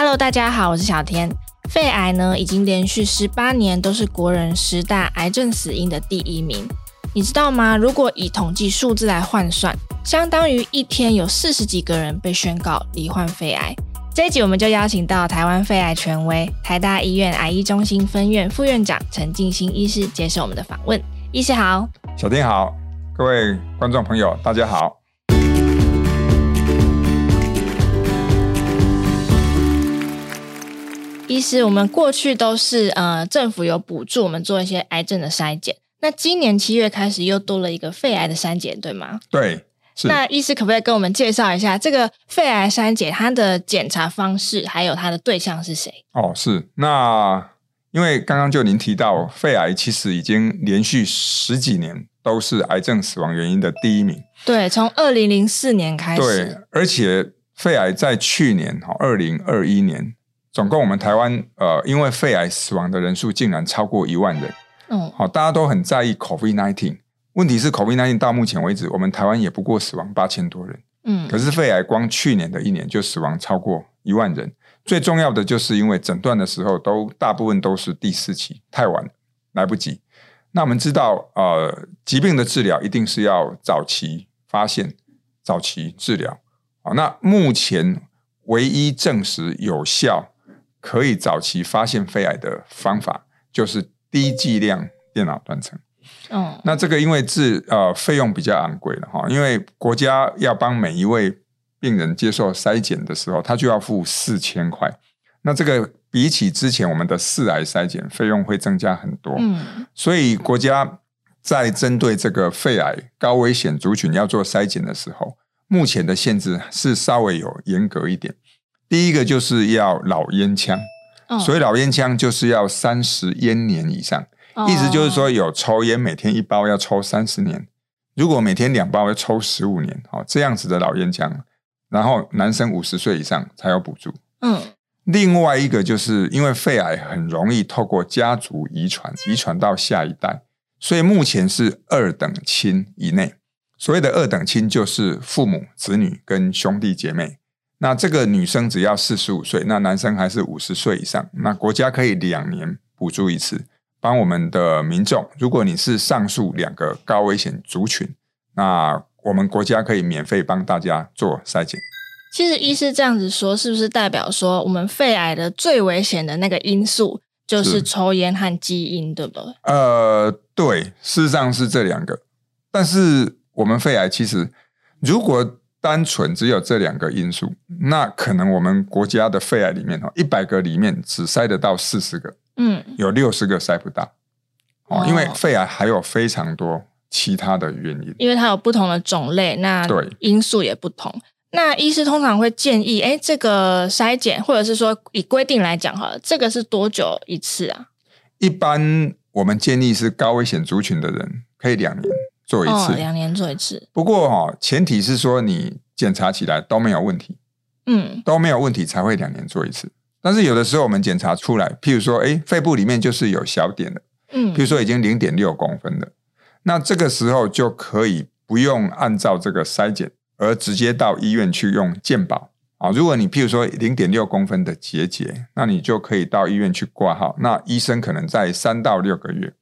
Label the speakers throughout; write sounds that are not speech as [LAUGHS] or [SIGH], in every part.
Speaker 1: Hello，大家好，我是小天。肺癌呢，已经连续十八年都是国人十大癌症死因的第一名。你知道吗？如果以统计数字来换算，相当于一天有四十几个人被宣告罹患肺癌。这一集我们就邀请到台湾肺癌权威、台大医院癌医中心分院副院长陈进兴医师接受我们的访问。医师好，
Speaker 2: 小天好，各位观众朋友，大家好。
Speaker 1: 医师，我们过去都是呃政府有补助我们做一些癌症的筛检，那今年七月开始又多了一个肺癌的筛检，对
Speaker 2: 吗？对，
Speaker 1: 那医师可不可以跟我们介绍一下这个肺癌筛检它的检查方式，还有它的对象是谁？
Speaker 2: 哦，是。那因为刚刚就您提到，肺癌其实已经连续十几年都是癌症死亡原因的第一名。
Speaker 1: 对，从二零零四年开始。
Speaker 2: 对，而且肺癌在去年哈，二零二一年。总共我们台湾呃，因为肺癌死亡的人数竟然超过一万人。嗯，好，大家都很在意 COVID nineteen。问题是 COVID nineteen 到目前为止，我们台湾也不过死亡八千多人。嗯，可是肺癌光去年的一年就死亡超过一万人。最重要的就是因为诊断的时候都大部分都是第四期，太晚来不及。那我们知道，呃，疾病的治疗一定是要早期发现、早期治疗。好，那目前唯一证实有效。可以早期发现肺癌的方法就是低剂量电脑断层。哦，那这个因为治呃费用比较昂贵了哈，因为国家要帮每一位病人接受筛检的时候，他就要付四千块。那这个比起之前我们的四癌筛检费用会增加很多。嗯，所以国家在针对这个肺癌高危险族群要做筛检的时候，目前的限制是稍微有严格一点。第一个就是要老烟枪，哦、所以老烟枪就是要三十烟年以上，哦、意思就是说有抽烟每天一包要抽三十年，如果每天两包要抽十五年，哦，这样子的老烟枪，然后男生五十岁以上才有补助。嗯，另外一个就是因为肺癌很容易透过家族遗传，遗传到下一代，所以目前是二等亲以内，所谓的二等亲就是父母、子女跟兄弟姐妹。那这个女生只要四十五岁，那男生还是五十岁以上，那国家可以两年补助一次，帮我们的民众。如果你是上述两个高危险族群，那我们国家可以免费帮大家做筛检。
Speaker 1: 其实医师这样子说，是不是代表说我们肺癌的最危险的那个因素就是抽烟和基因，对不对？
Speaker 2: 呃，对，事实上是这两个。但是我们肺癌其实如果单纯只有这两个因素，那可能我们国家的肺癌里面哦，一百个里面只筛得到四十个，嗯，有六十个筛不到，哦，因为肺癌还有非常多其他的原因，
Speaker 1: 因为它有不同的种类，那对因素也不同。那医师通常会建议，哎，这个筛检或者是说以规定来讲哈，这个是多久一次啊？
Speaker 2: 一般我们建议是高危险族群的人可以两年。做一次，
Speaker 1: 两年做一次。
Speaker 2: 不过哈，前提是说你检查起来都没有问题，嗯，都没有问题才会两年做一次。但是有的时候我们检查出来，譬如说，哎，肺部里面就是有小点的，嗯，譬如说已经零点六公分了，那这个时候就可以不用按照这个筛检，而直接到医院去用健保啊。如果你譬如说零点六公分的结节，那你就可以到医院去挂号，那医生可能在三到六个月。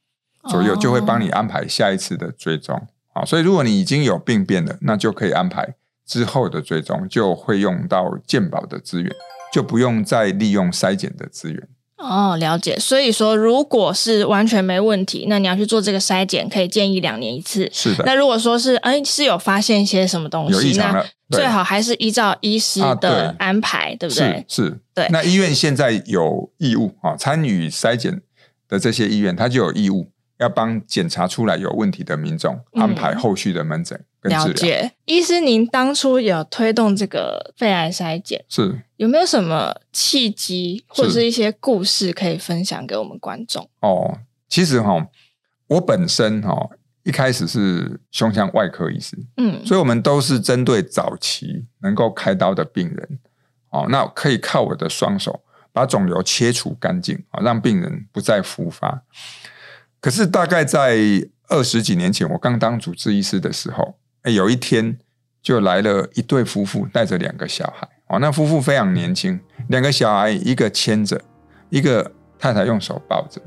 Speaker 2: 左右就会帮你安排下一次的追踪，啊，所以如果你已经有病变了，那就可以安排之后的追踪，就会用到健保的资源，就不用再利用筛检的资源。
Speaker 1: 哦，了解。所以说，如果是完全没问题，那你要去做这个筛检，可以建议两年一次。
Speaker 2: 是的。
Speaker 1: 那如果说是哎是有发现一些什么东西，那最好还是依照医师的安排，啊、对，对不对？
Speaker 2: 是，是。对。那医院现在有义务啊，参与筛检的这些医院，他就有义务。要帮检查出来有问题的民众安排后续的门诊跟治疗。嗯，了解。医师，您当初有推动这个肺癌筛检，是
Speaker 1: 有没有什么契机或者是一些故事可以分享给我们观众？
Speaker 2: 哦，其实哈，我本身哈一开始是胸腔外科医师，嗯，所以我们都是针对早期能够开刀的病人，哦，那可以靠我的双手把肿瘤切除干净啊，让病人不再复发。可是大概在二十几年前，我刚当主治医师的时候，哎，有一天就来了一对夫妇，带着两个小孩。哦，那夫妇非常年轻，两个小孩一个牵着，一个太太用手抱着。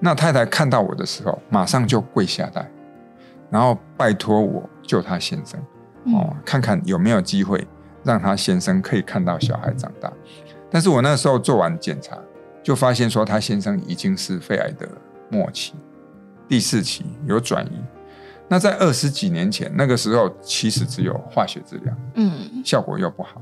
Speaker 2: 那太太看到我的时候，马上就跪下来，然后拜托我救她先生，哦，看看有没有机会让她先生可以看到小孩长大。但是我那时候做完检查，就发现说她先生已经是肺癌的末期，第四期有转移。那在二十几年前，那个时候其实只有化学治疗，嗯，效果又不好，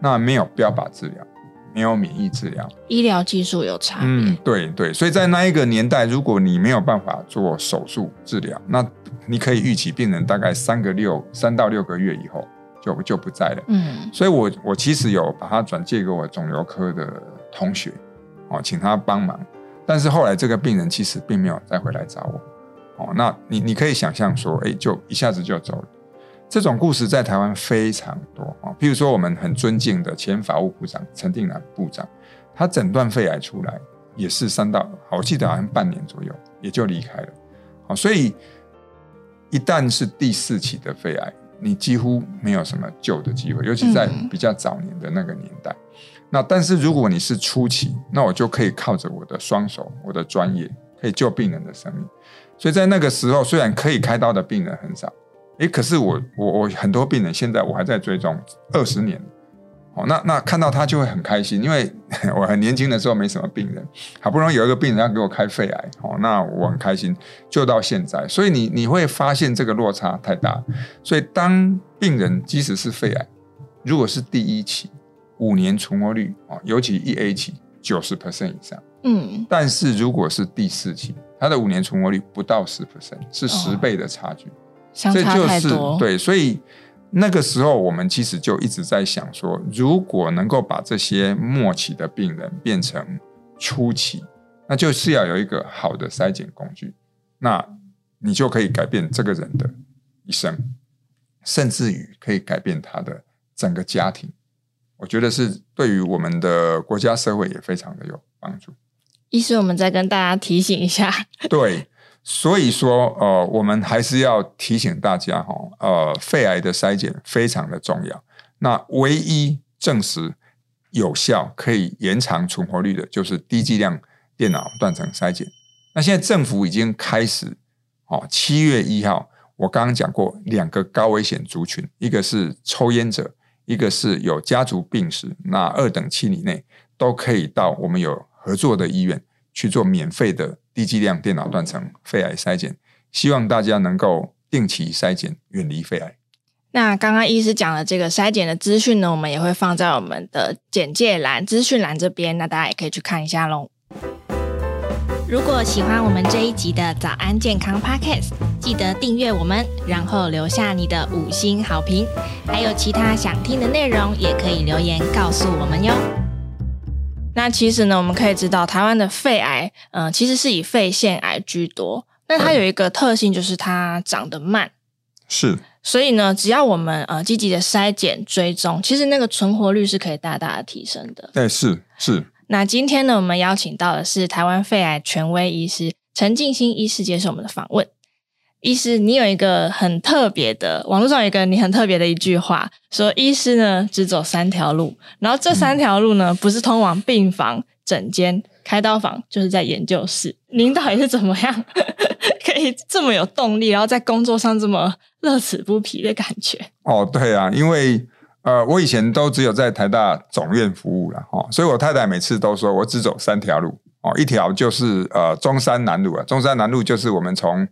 Speaker 2: 那没有标靶治疗，没有免疫治疗，
Speaker 1: 医疗技术有差别。
Speaker 2: 嗯，对对，所以在那一个年代，如果你没有办法做手术治疗，那你可以预期病人大概三个六三到六个月以后就就不在了。嗯，所以我我其实有把他转借给我肿瘤科的同学，哦，请他帮忙，但是后来这个病人其实并没有再回来找我。哦，那你你可以想象说，哎，就一下子就走了。这种故事在台湾非常多啊。譬如说，我们很尊敬的前法务部长陈定南部长，他诊断肺癌出来也是三到，我记得好像半年左右也就离开了。好，所以一旦是第四期的肺癌，你几乎没有什么救的机会，尤其在比较早年的那个年代。那但是如果你是初期，那我就可以靠着我的双手，我的专业，可以救病人的生命。所以在那个时候，虽然可以开刀的病人很少，诶，可是我我我很多病人现在我还在追踪二十年，哦，那那看到他就会很开心，因为我很年轻的时候没什么病人，好不容易有一个病人要给我开肺癌，哦，那我很开心，就到现在。所以你你会发现这个落差太大，所以当病人即使是肺癌，如果是第一期，五年存活率啊，尤其一 A 期九十 percent 以上，嗯，但是如果是第四期。它的五年存活率不到十 percent，是十倍的差距，
Speaker 1: 相差太多。
Speaker 2: 就是对，所以那个时候我们其实就一直在想说，如果能够把这些末期的病人变成初期，那就是要有一个好的筛检工具，那你就可以改变这个人的一生，甚至于可以改变他的整个家庭。我觉得是对于我们的国家社会也非常的有帮助。
Speaker 1: 医师，我们再跟大家提醒一下。
Speaker 2: 对，所以说，呃，我们还是要提醒大家哈，呃，肺癌的筛检非常的重要。那唯一证实有效可以延长存活率的，就是低剂量电脑断层筛检。那现在政府已经开始，哦，七月一号，我刚刚讲过两个高危险族群，一个是抽烟者，一个是有家族病史，那二等亲以内都可以到我们有。合作的医院去做免费的低剂量电脑断层肺癌筛检，希望大家能够定期筛检，远离肺癌。
Speaker 1: 那刚刚医师讲的这个筛检的资讯呢，我们也会放在我们的简介栏、资讯栏这边，那大家也可以去看一下喽。如果喜欢我们这一集的早安健康 Podcast，记得订阅我们，然后留下你的五星好评。还有其他想听的内容，也可以留言告诉我们哟。那其实呢，我们可以知道，台湾的肺癌，嗯、呃，其实是以肺腺癌居多。那它有一个特性，就是它长得慢。
Speaker 2: 是。
Speaker 1: 所以呢，只要我们呃积极的筛检追踪，其实那个存活率是可以大大的提升的。
Speaker 2: 对，是是。
Speaker 1: 那今天呢，我们邀请到的是台湾肺癌权威医师陈静心医师接受我们的访问。医师，你有一个很特别的，网络上有一个你很特别的一句话，说医师呢只走三条路，然后这三条路呢不是通往病房、诊间、开刀房，就是在研究室。您到底是怎么样 [LAUGHS] 可以这么有动力，然后在工作上这么乐此不疲的感觉？
Speaker 2: 哦，对啊，因为呃，我以前都只有在台大总院服务了哈，所以我太太每次都说我只走三条路哦，一条就是呃中山南路啊，中山南路就是我们从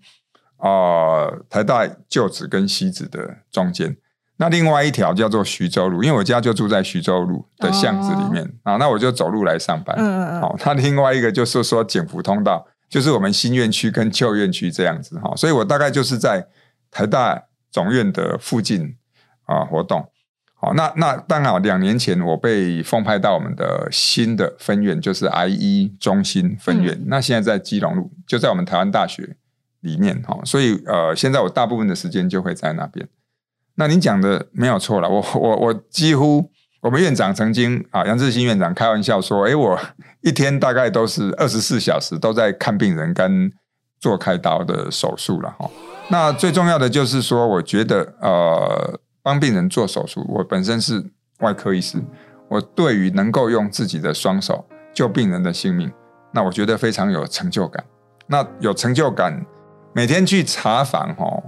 Speaker 2: 啊、呃，台大旧址跟西址的中间，那另外一条叫做徐州路，因为我家就住在徐州路的巷子里面啊、哦，那我就走路来上班。嗯嗯嗯。好，那另外一个就是说景福通道，就是我们新院区跟旧院区这样子哈，所以我大概就是在台大总院的附近啊活动。好，那那刚好两年前我被奉派到我们的新的分院，就是 IE 中心分院、嗯，那现在在基隆路，就在我们台湾大学。里面哈，所以呃，现在我大部分的时间就会在那边。那您讲的没有错了，我我我几乎我们院长曾经啊，杨志新院长开玩笑说，哎，我一天大概都是二十四小时都在看病人跟做开刀的手术了哈。那最重要的就是说，我觉得呃，帮病人做手术，我本身是外科医师，我对于能够用自己的双手救病人的性命，那我觉得非常有成就感。那有成就感，每天去查房哦，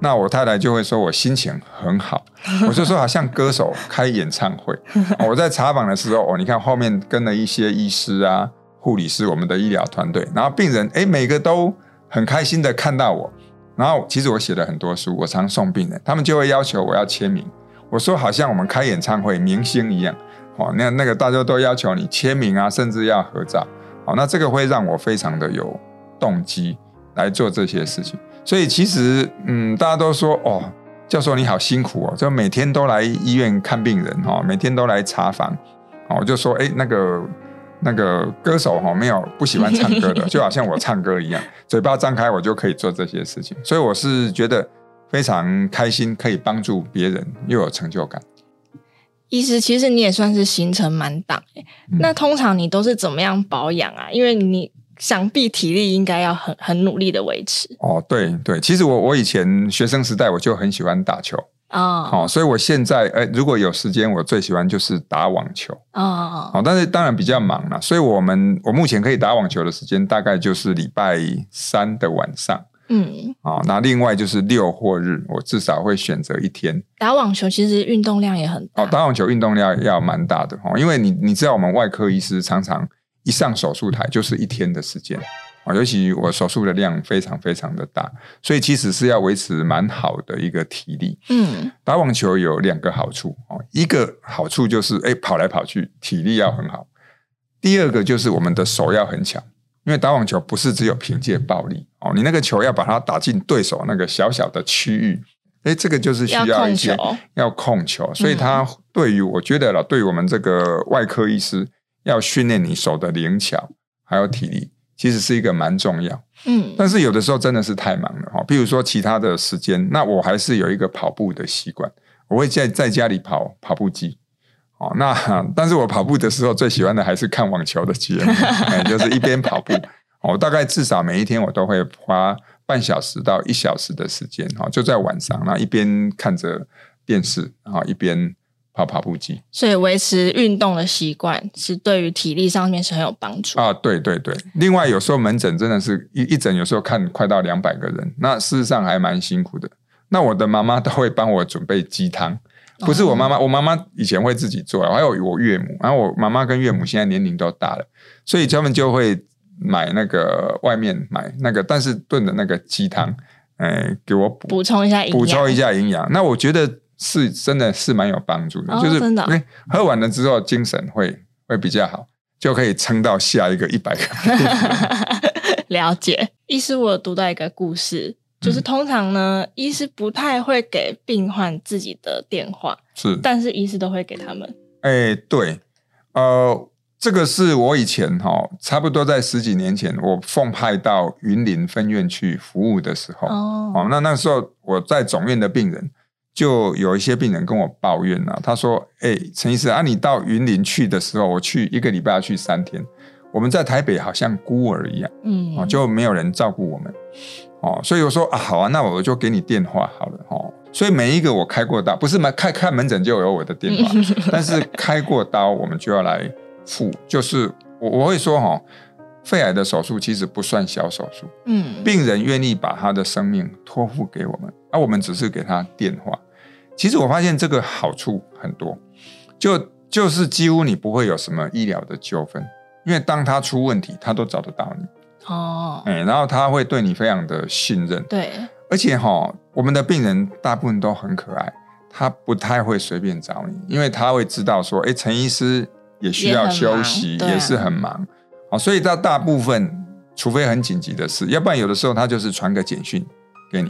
Speaker 2: 那我太太就会说我心情很好。[LAUGHS] 我就说好像歌手开演唱会。[LAUGHS] 我在查房的时候，哦，你看后面跟了一些医师啊、护理师，我们的医疗团队，然后病人哎，每个都很开心的看到我。然后其实我写了很多书，我常送病人，他们就会要求我要签名。我说好像我们开演唱会明星一样，哦，那那个大家都要求你签名啊，甚至要合照，哦，那这个会让我非常的有动机来做这些事情。所以其实，嗯，大家都说哦，教授你好辛苦哦，就每天都来医院看病人哈，每天都来查房，哦，我就说哎，那个那个歌手哈，没有不喜欢唱歌的，[LAUGHS] 就好像我唱歌一样，嘴巴张开我就可以做这些事情。所以我是觉得。非常开心，可以帮助别人，又有成就感。
Speaker 1: 医师，其实你也算是行程满档，嗯、那通常你都是怎么样保养啊？因为你想必体力应该要很很努力的维持。
Speaker 2: 哦，对对，其实我我以前学生时代我就很喜欢打球哦，好、哦，所以我现在哎，如果有时间，我最喜欢就是打网球哦。好，但是当然比较忙了，所以我们我目前可以打网球的时间大概就是礼拜三的晚上。嗯，哦，那另外就是六或日，我至少会选择一天
Speaker 1: 打网球。其实运动量也很大。
Speaker 2: 哦，打网球运动量要蛮大的哦，因为你你知道，我们外科医师常常一上手术台就是一天的时间啊，尤其我手术的量非常非常的大，所以其实是要维持蛮好的一个体力。嗯，打网球有两个好处哦，一个好处就是哎跑来跑去，体力要很好；第二个就是我们的手要很强。因为打网球不是只有凭借暴力哦，你那个球要把它打进对手那个小小的区域，哎，这个就是需要一些要控球，要控球，所以它对于我觉得了，对于我们这个外科医师要训练你手的灵巧还有体力，其实是一个蛮重要。嗯，但是有的时候真的是太忙了哈，比如说其他的时间，那我还是有一个跑步的习惯，我会在在家里跑跑步机。哦，那但是我跑步的时候最喜欢的还是看网球的节目，[LAUGHS] 哎，就是一边跑步，我大概至少每一天我都会花半小时到一小时的时间，哈，就在晚上，那一边看着电视，然后一边跑跑步机。
Speaker 1: 所以维持运动的习惯是对于体力上面是很有帮助
Speaker 2: 啊。对对对，另外有时候门诊真的是一一诊，有时候看快到两百个人，那事实上还蛮辛苦的。那我的妈妈都会帮我准备鸡汤。不是我妈妈，我妈妈以前会自己做，还有我岳母，然后我妈妈跟岳母现在年龄都大了，所以他们就会买那个外面买那个，但是炖的那个鸡汤，哎，给我补
Speaker 1: 补充一下营养，
Speaker 2: 补充一下营养。那我觉得是真的是蛮有帮助的，哦、就是真的，哎，喝完了之后精神会会比较好，就可以撑到下一个一百个。[LAUGHS]
Speaker 1: 了解，医师，我有读到一个故事。就是通常呢，医师不太会给病患自己的电话，是，但是医师都会给他们。
Speaker 2: 哎、欸，对，呃，这个是我以前哈，差不多在十几年前，我奉派到云林分院去服务的时候，哦，那那时候我在总院的病人，就有一些病人跟我抱怨啊，他说：“哎、欸，陈医师啊，你到云林去的时候，我去一个礼拜要去三天，我们在台北好像孤儿一样，嗯，就没有人照顾我们。”哦，所以我说啊，好啊，那我就给你电话好了哦。所以每一个我开过刀，不是开开看门诊就有我的电话，[LAUGHS] 但是开过刀我们就要来付。就是我我会说哈，肺癌的手术其实不算小手术，嗯，病人愿意把他的生命托付给我们，而、啊、我们只是给他电话。其实我发现这个好处很多，就就是几乎你不会有什么医疗的纠纷，因为当他出问题，他都找得到你。哦，哎，然后他会对你非常的信任，对，而且哈，我们的病人大部分都很可爱，他不太会随便找你，因为他会知道说，哎，陈医师也需要休息，也，啊、也是很忙，哦，所以他大部分，除非很紧急的事，要不然有的时候他就是传个简讯给你，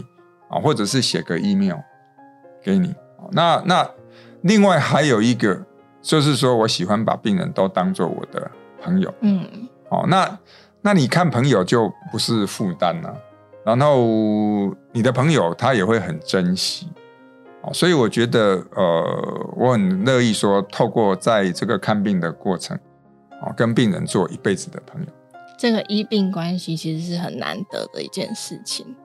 Speaker 2: 啊，或者是写个 email 给你，那那另外还有一个，就是说我喜欢把病人都当做我的朋友，嗯，哦，那。那你看朋友就不是负担了，然后你的朋友他也会很珍惜，哦所以我觉得呃，我很乐意说，透过在这个看病的过程，哦跟病人做一辈子的朋友。
Speaker 1: 这个医病关系其实是很难得的一件事情。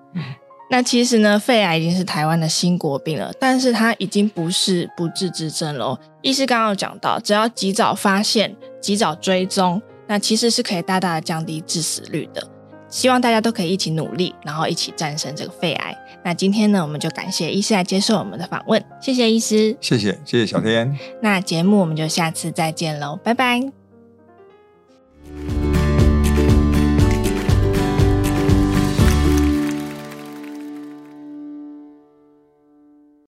Speaker 1: 那其实呢，肺癌已经是台湾的新国病了，但是它已经不是不治之症喽。医师刚刚有讲到，只要及早发现、及早追踪，那其实是可以大大的降低致死率的。希望大家都可以一起努力，然后一起战胜这个肺癌。那今天呢，我们就感谢医师来接受我们的访问，谢谢医师，
Speaker 2: 谢谢谢谢小天。
Speaker 1: 那节目我们就下次再见喽，拜拜。